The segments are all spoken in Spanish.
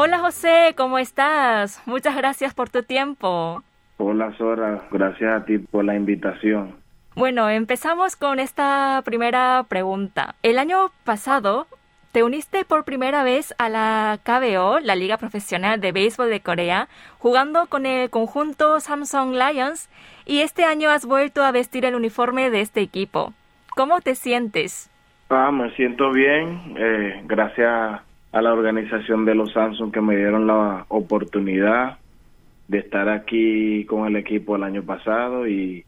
Hola José, ¿cómo estás? Muchas gracias por tu tiempo. Hola Sora, gracias a ti por la invitación. Bueno, empezamos con esta primera pregunta. El año pasado te uniste por primera vez a la KBO, la Liga Profesional de Béisbol de Corea, jugando con el conjunto Samsung Lions y este año has vuelto a vestir el uniforme de este equipo. ¿Cómo te sientes? Ah, me siento bien, eh, gracias a la organización de los Samsung que me dieron la oportunidad de estar aquí con el equipo el año pasado y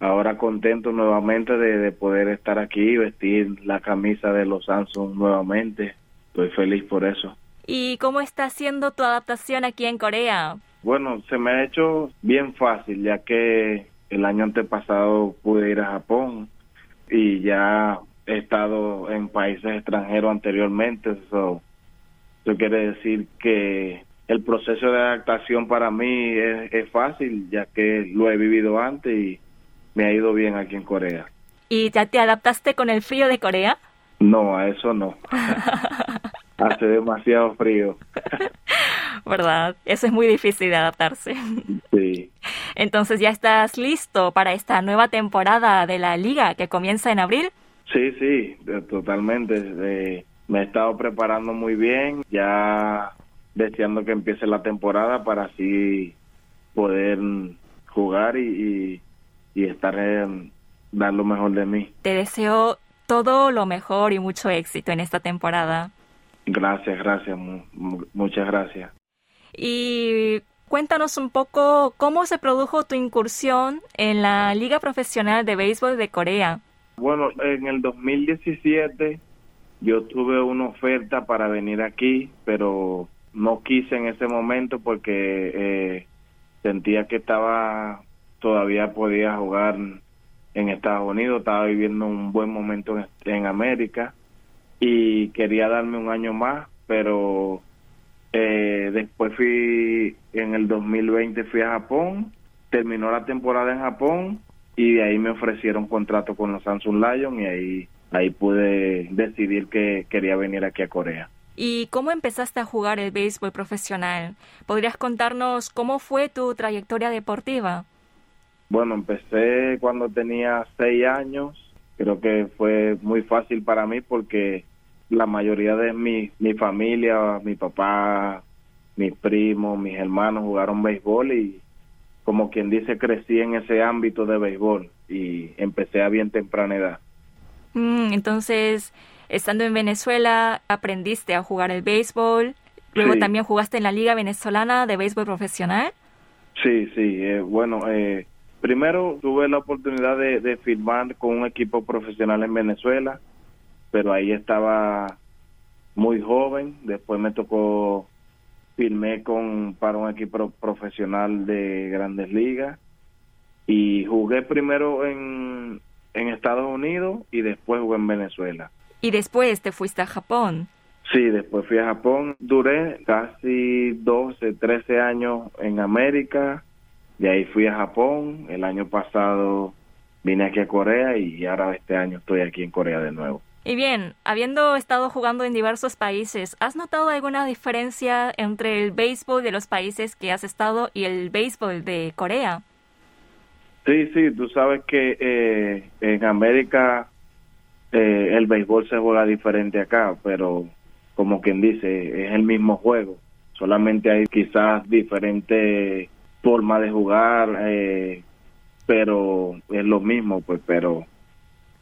ahora contento nuevamente de, poder estar aquí y vestir la camisa de los Samsung nuevamente. Estoy feliz por eso. ¿Y cómo está siendo tu adaptación aquí en Corea? Bueno, se me ha hecho bien fácil ya que el año antepasado pude ir a Japón y ya he estado en países extranjeros anteriormente. Eso, eso quiere decir que el proceso de adaptación para mí es, es fácil ya que lo he vivido antes y me ha ido bien aquí en Corea. ¿Y ya te adaptaste con el frío de Corea? No, a eso no. Hace demasiado frío. ¿Verdad? Eso es muy difícil de adaptarse. Sí. Entonces, ¿ya estás listo para esta nueva temporada de la liga que comienza en abril? Sí, sí, totalmente. me he estado preparando muy bien, ya deseando que empiece la temporada para así poder jugar y, y estar en dar lo mejor de mí. Te deseo todo lo mejor y mucho éxito en esta temporada. Gracias, gracias, muchas gracias. Y cuéntanos un poco cómo se produjo tu incursión en la Liga Profesional de Béisbol de Corea. Bueno, en el 2017 yo tuve una oferta para venir aquí, pero no quise en ese momento porque eh, sentía que estaba todavía podía jugar en Estados Unidos, estaba viviendo un buen momento en, América y quería darme un año más, pero eh, después fui, en el 2020 fui a Japón, terminó la temporada en Japón y de ahí me ofrecieron contrato con los Samsung Lions y ahí, ahí pude decidir que quería venir aquí a Corea. ¿Y cómo empezaste a jugar el béisbol profesional? ¿Podrías contarnos cómo fue tu trayectoria deportiva? Bueno, empecé cuando tenía seis años. Creo que fue muy fácil para mí porque la mayoría de mi, mi familia, mi papá, mis primos, mis hermanos jugaron béisbol y como quien dice crecí en ese ámbito de béisbol y empecé a bien temprana edad. Mm, entonces, estando en Venezuela, aprendiste a jugar el béisbol. Luego también jugaste en la Liga Venezolana de Béisbol Profesional. Sí, sí. Eh, bueno, eh, Primero tuve la oportunidad de, firmar con un equipo profesional en Venezuela, pero ahí estaba muy joven. Después me tocó firmé con para un equipo profesional de Grandes Ligas y jugué primero en, en Estados Unidos y después jugué en Venezuela. ¿Y después te fuiste a Japón? Sí, después fui a Japón. Duré casi 12, 13 años en América de ahí fui a Japón, el año pasado vine aquí a Corea y ahora este año estoy aquí en Corea de nuevo. Y bien, habiendo estado jugando en diversos países, ¿has notado alguna diferencia entre el béisbol de los países que has estado y el béisbol de Corea? Sí, sí, tú sabes que eh, en América eh, el béisbol se juega diferente acá, pero como quien dice, es el mismo juego, solamente hay quizás diferentes forma de jugar, eh, pero es lo mismo, pues, pero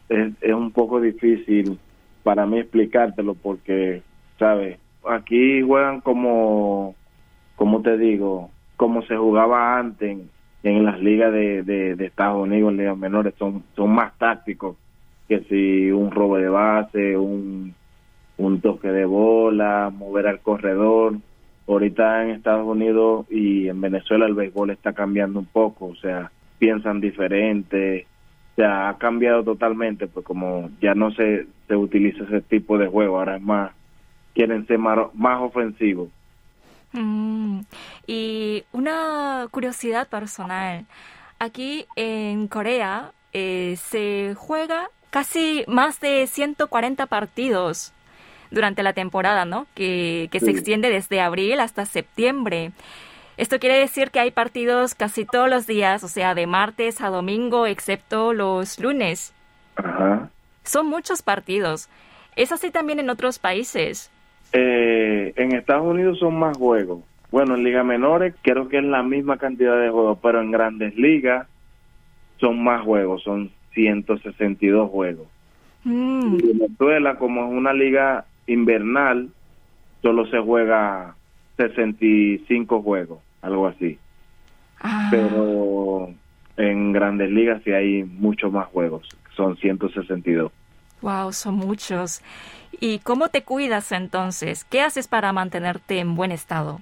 es, es un poco difícil para mí explicártelo porque, ¿sabes? Aquí juegan como, como te digo, como se jugaba antes en, las ligas de, de, Estados Unidos, en ligas menores, son, son más tácticos que si un robo de base, un, un toque de bola, mover al corredor ahorita en Estados Unidos y en Venezuela el béisbol está cambiando un poco, o sea, piensan diferente, o sea, ha cambiado totalmente, pues como ya no se, se utiliza ese tipo de juego, ahora es más, quieren ser más, más ofensivos. Mm, y una curiosidad personal, aquí en Corea eh, se juega casi más de 140 partidos durante la temporada, ¿no? Que, que se extiende desde abril hasta septiembre. Esto quiere decir que hay partidos casi todos los días, o sea, de martes a domingo, excepto los lunes. Ajá. Son muchos partidos. ¿Es así también en otros países? Eh, en Estados Unidos son más juegos. Bueno, en ligas menores creo que es la misma cantidad de juegos, pero en grandes ligas son más juegos, son 162 juegos. Mm. En Venezuela, como es una liga invernal, solo se juega 65 juegos, algo así. Ah, Pero en grandes ligas sí hay muchos más juegos, son 162. wow, son muchos. ¿Y cómo te cuidas entonces? ¿Qué haces para mantenerte en buen estado?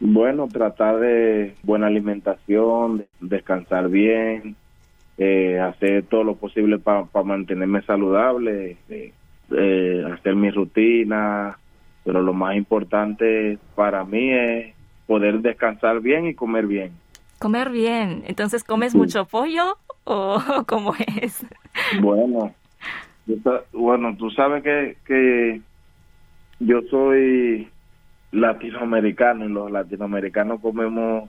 Bueno, tratar de buena alimentación, de- descansar bien, eh, hacer todo lo posible para mantenerme saludable, eh, eh, hacer mi rutina, pero lo más importante para mí es poder descansar bien y comer bien. Comer bien. Entonces, ¿comes Sí. mucho pollo o cómo es? Bueno, bueno, tú sabes que, que yo soy latinoamericano y los latinoamericanos comemos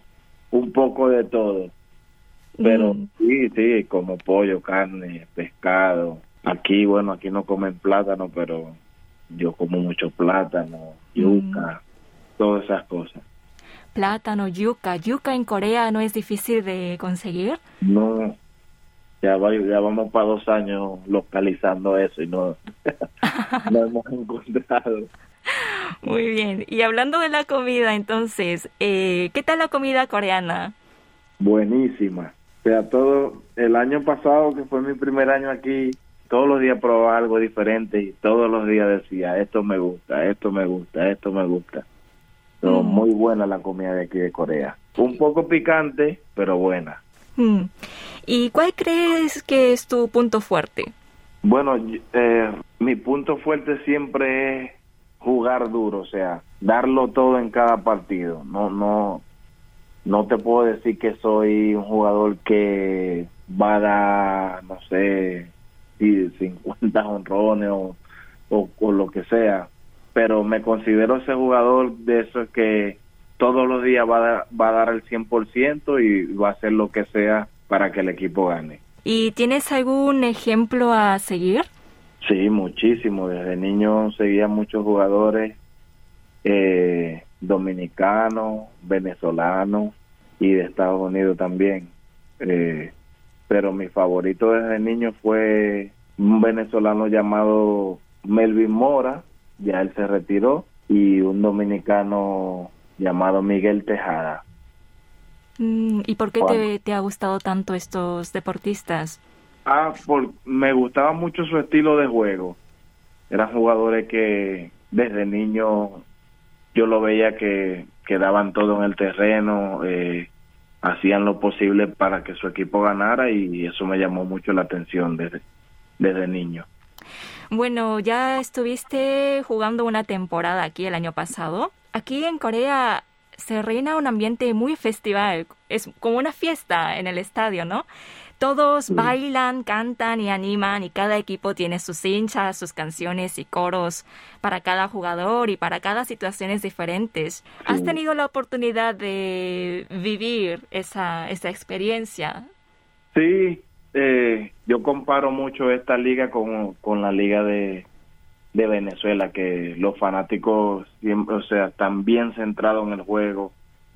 un poco de todo. Pero Mm. sí, sí, como pollo, carne, pescado. Aquí, bueno, aquí no comen plátano, pero yo como mucho plátano, yuca, todas esas cosas. Plátano, yuca. ¿Yuca en Corea no es difícil de conseguir? No, ya, va- ya vamos para dos años localizando eso y no, no hemos encontrado. Muy bien. Y hablando de la comida, entonces, eh, ¿qué tal la comida coreana? Buenísima. O sea, todo el año pasado, que fue mi primer año aquí, todos los días probaba algo diferente y todos los días decía, esto me gusta, esto me gusta, esto me gusta. So, Mm. Muy buena la comida de aquí de Corea. Un poco picante, pero buena. Mm. ¿Y cuál crees que es tu punto fuerte? Bueno, eh, mi punto fuerte siempre es jugar duro, o sea, darlo todo en cada partido. No, no, no te puedo decir que soy un jugador que va a dar, no sé, si 50 honrones o, o, o lo que sea, pero me considero ese jugador de esos que todos los días va a dar, va a dar el 100% y va a hacer lo que sea para que el equipo gane. ¿Y tienes algún ejemplo a seguir? Sí, muchísimo. Desde niño seguía muchos jugadores eh, dominicanos, venezolanos y de Estados Unidos también. Eh, pero mi favorito desde niño fue un venezolano llamado Melvin Mora, ya él se retiró, y un dominicano llamado Miguel Tejada. Mm, ¿Y por qué te, te ha gustado tanto estos deportistas? Ah, por, me gustaba mucho su estilo de juego. Eran jugadores que desde niño yo lo veía que, que daban todo en el terreno, eh, hacían lo posible para que su equipo ganara y eso me llamó mucho la atención desde, desde niño. Bueno, ya estuviste jugando una temporada aquí el año pasado. Aquí en Corea se reina un ambiente muy festival. Es como una fiesta en el estadio, ¿no? Todos Sí. bailan, cantan y animan y cada equipo tiene sus hinchas, sus canciones y coros para cada jugador y para cada situaciones diferentes. ¿Has tenido la oportunidad de vivir esa, esa experiencia? Sí, eh, yo comparo mucho esta liga con, con la liga de, de Venezuela, que los fanáticos siempre, o sea, están bien centrados en el juego,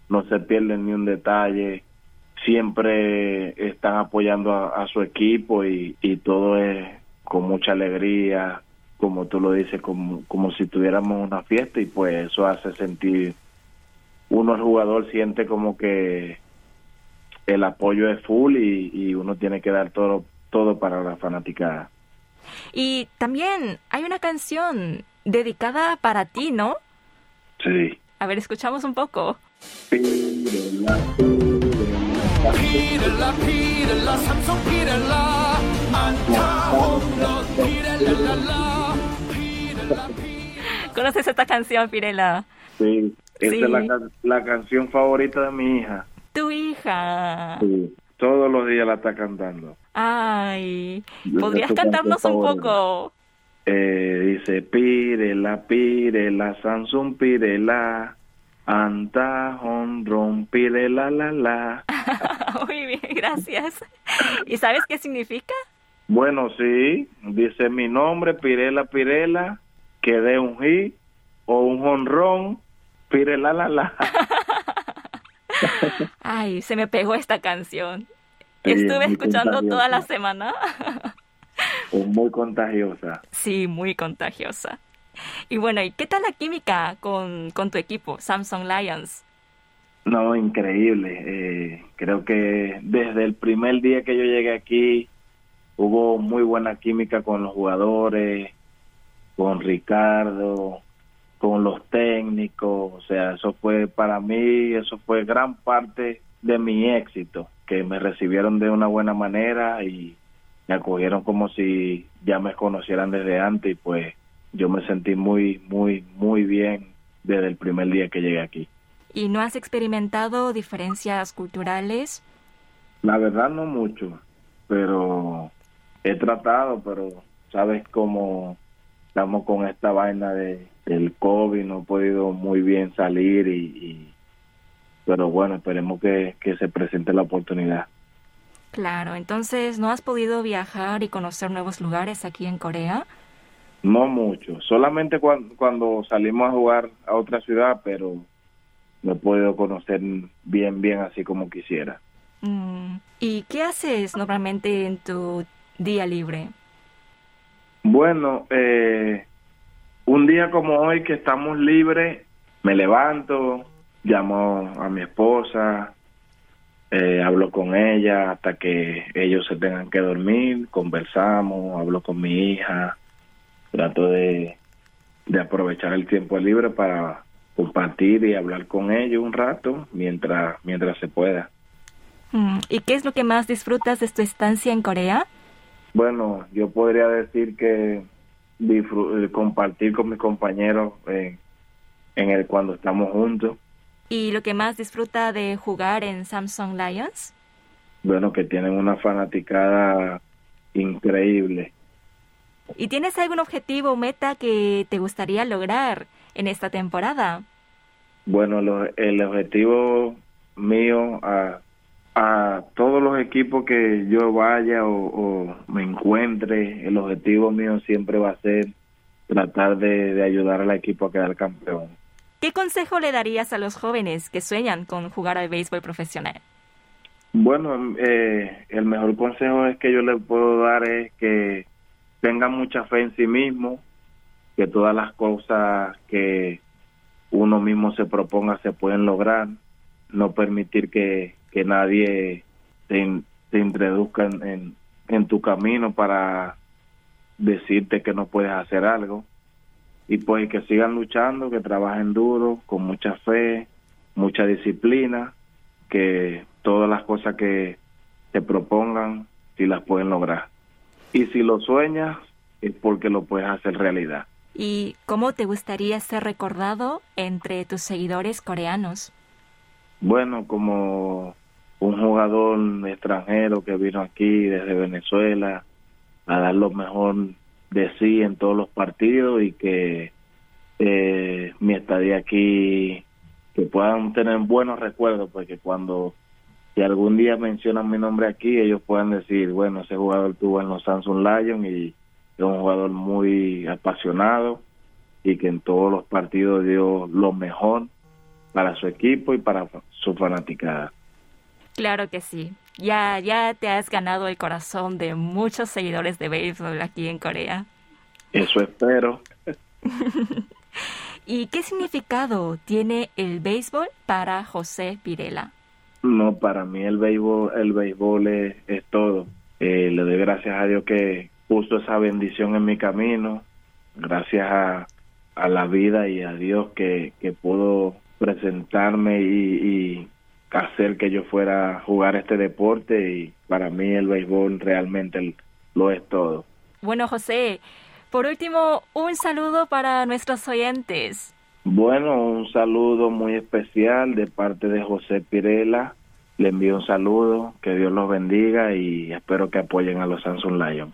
no se pierden ni un detalle, siempre están apoyando a, a su equipo y, y todo es con mucha alegría, como tú lo dices, como, como si tuviéramos una fiesta y pues eso hace sentir, uno el jugador siente como que el apoyo es full y, y uno tiene que dar todo, todo para la fanaticada. Y también hay una canción dedicada para ti, ¿no? Sí. A ver, escuchamos un poco. Pírela, pírela, pírela, Samsung, ¿Conoces esta canción, Pirela? Sí, esta sí. es la, la canción favorita de mi hija. Tu hija. Sí. Todos los días la está cantando. Ay, ¿podrías cantarnos un poco? Eh, dice Pirela, Pirela, Samsung Pirela, Anta, Honron, Pirela, la, la. Muy bien, gracias. ¿Y sabes qué significa? Bueno, sí, dice mi nombre, Pirela, Pirela, que dé un hit o un honrón, Pirela, la, la. Ay, se me pegó esta canción. Sí, Estuve escuchando toda la semana. Es muy contagiosa. Sí, muy contagiosa. Y bueno, ¿y qué tal la química con, con tu equipo, Samsung Lions? No, increíble. Eh, creo que desde el primer día que yo llegué aquí hubo muy buena química con los jugadores, con Ricardo, con los técnicos. O sea, eso fue para mí, eso fue gran parte de mi éxito, que me recibieron de una buena manera y me acogieron como si ya me conocieran desde antes y pues yo me sentí muy, muy, muy bien desde el primer día que llegué aquí. ¿Y no has experimentado diferencias culturales? La verdad no mucho, pero he tratado, pero sabes cómo estamos con esta vaina de del COVID, no he podido muy bien salir y, y- pero bueno, esperemos que, que se presente la oportunidad. Claro, entonces no has podido viajar y conocer nuevos lugares aquí en Corea. No mucho, solamente cuan- cuando salimos a jugar a otra ciudad, pero no he podido conocer bien, bien así como quisiera. Mm, ¿Y qué haces normalmente en tu día libre? Bueno, eh, un día como hoy que estamos libres, me levanto, llamo a mi esposa, eh, hablo con ella hasta que ellos se tengan que dormir, conversamos, hablo con mi hija, trato de, de aprovechar el tiempo libre para compartir y hablar con ellos un rato mientras mientras se pueda. Mm, ¿Y qué es lo que más disfrutas de tu estancia en Corea? Bueno, yo podría decir que compartir con mis compañeros eh, en el cuando estamos juntos, ¿Y lo que más disfruta de jugar en Samsung Lions? bueno, que tienen una fanaticada increíble. ¿Y tienes algún objetivo o meta que te gustaría lograr en esta temporada? Bueno, lo- el objetivo mío a, a todos los equipos que yo vaya o, o me encuentre, el objetivo mío siempre va a ser tratar de, de ayudar al equipo a quedar campeón. ¿Qué consejo le darías a los jóvenes que sueñan con jugar al béisbol profesional? Bueno, eh, el mejor consejo es que yo les puedo dar es que tengan mucha fe en sí mismo, que todas las cosas que uno mismo se proponga se pueden lograr, no permitir que, que nadie te, te introduzca en, en, en tu camino para decirte que no puedes hacer algo y pues que sigan luchando, que trabajen duro, con mucha fe, mucha disciplina, que todas las cosas que te propongan, si las pueden lograr. Y si lo sueñas, es porque lo puedes hacer realidad. ¿Y cómo te gustaría ser recordado entre tus seguidores coreanos? Bueno, como un jugador extranjero que vino aquí desde Venezuela a dar lo mejor de sí en todos los partidos y que eh, mi estadía aquí, que puedan tener buenos recuerdos, porque cuando algún día mencionan mi nombre aquí, ellos puedan decir, bueno, ese jugador estuvo en los Samsung Lions y es un jugador muy apasionado y que en todos los partidos dio lo mejor para su equipo y para su fanaticada. Claro que sí. Ya, ya te has ganado el corazón de muchos seguidores de béisbol aquí en Corea. Eso espero. ¿Y qué significado tiene el béisbol para José Pirela? No, para mí el béisbol, el béisbol es, es todo. Eh, le doy gracias a Dios que puso esa bendición en mi camino, gracias a, a la vida y a Dios que, que pudo presentarme y, y hacer que yo fuera a jugar este deporte y para mí el béisbol realmente lo es todo. Bueno, José, por último, un saludo para nuestros oyentes. Bueno, un saludo muy especial de parte de José Pirela. Le envío un saludo, que Dios los bendiga y espero que apoyen a los Samsung Lions.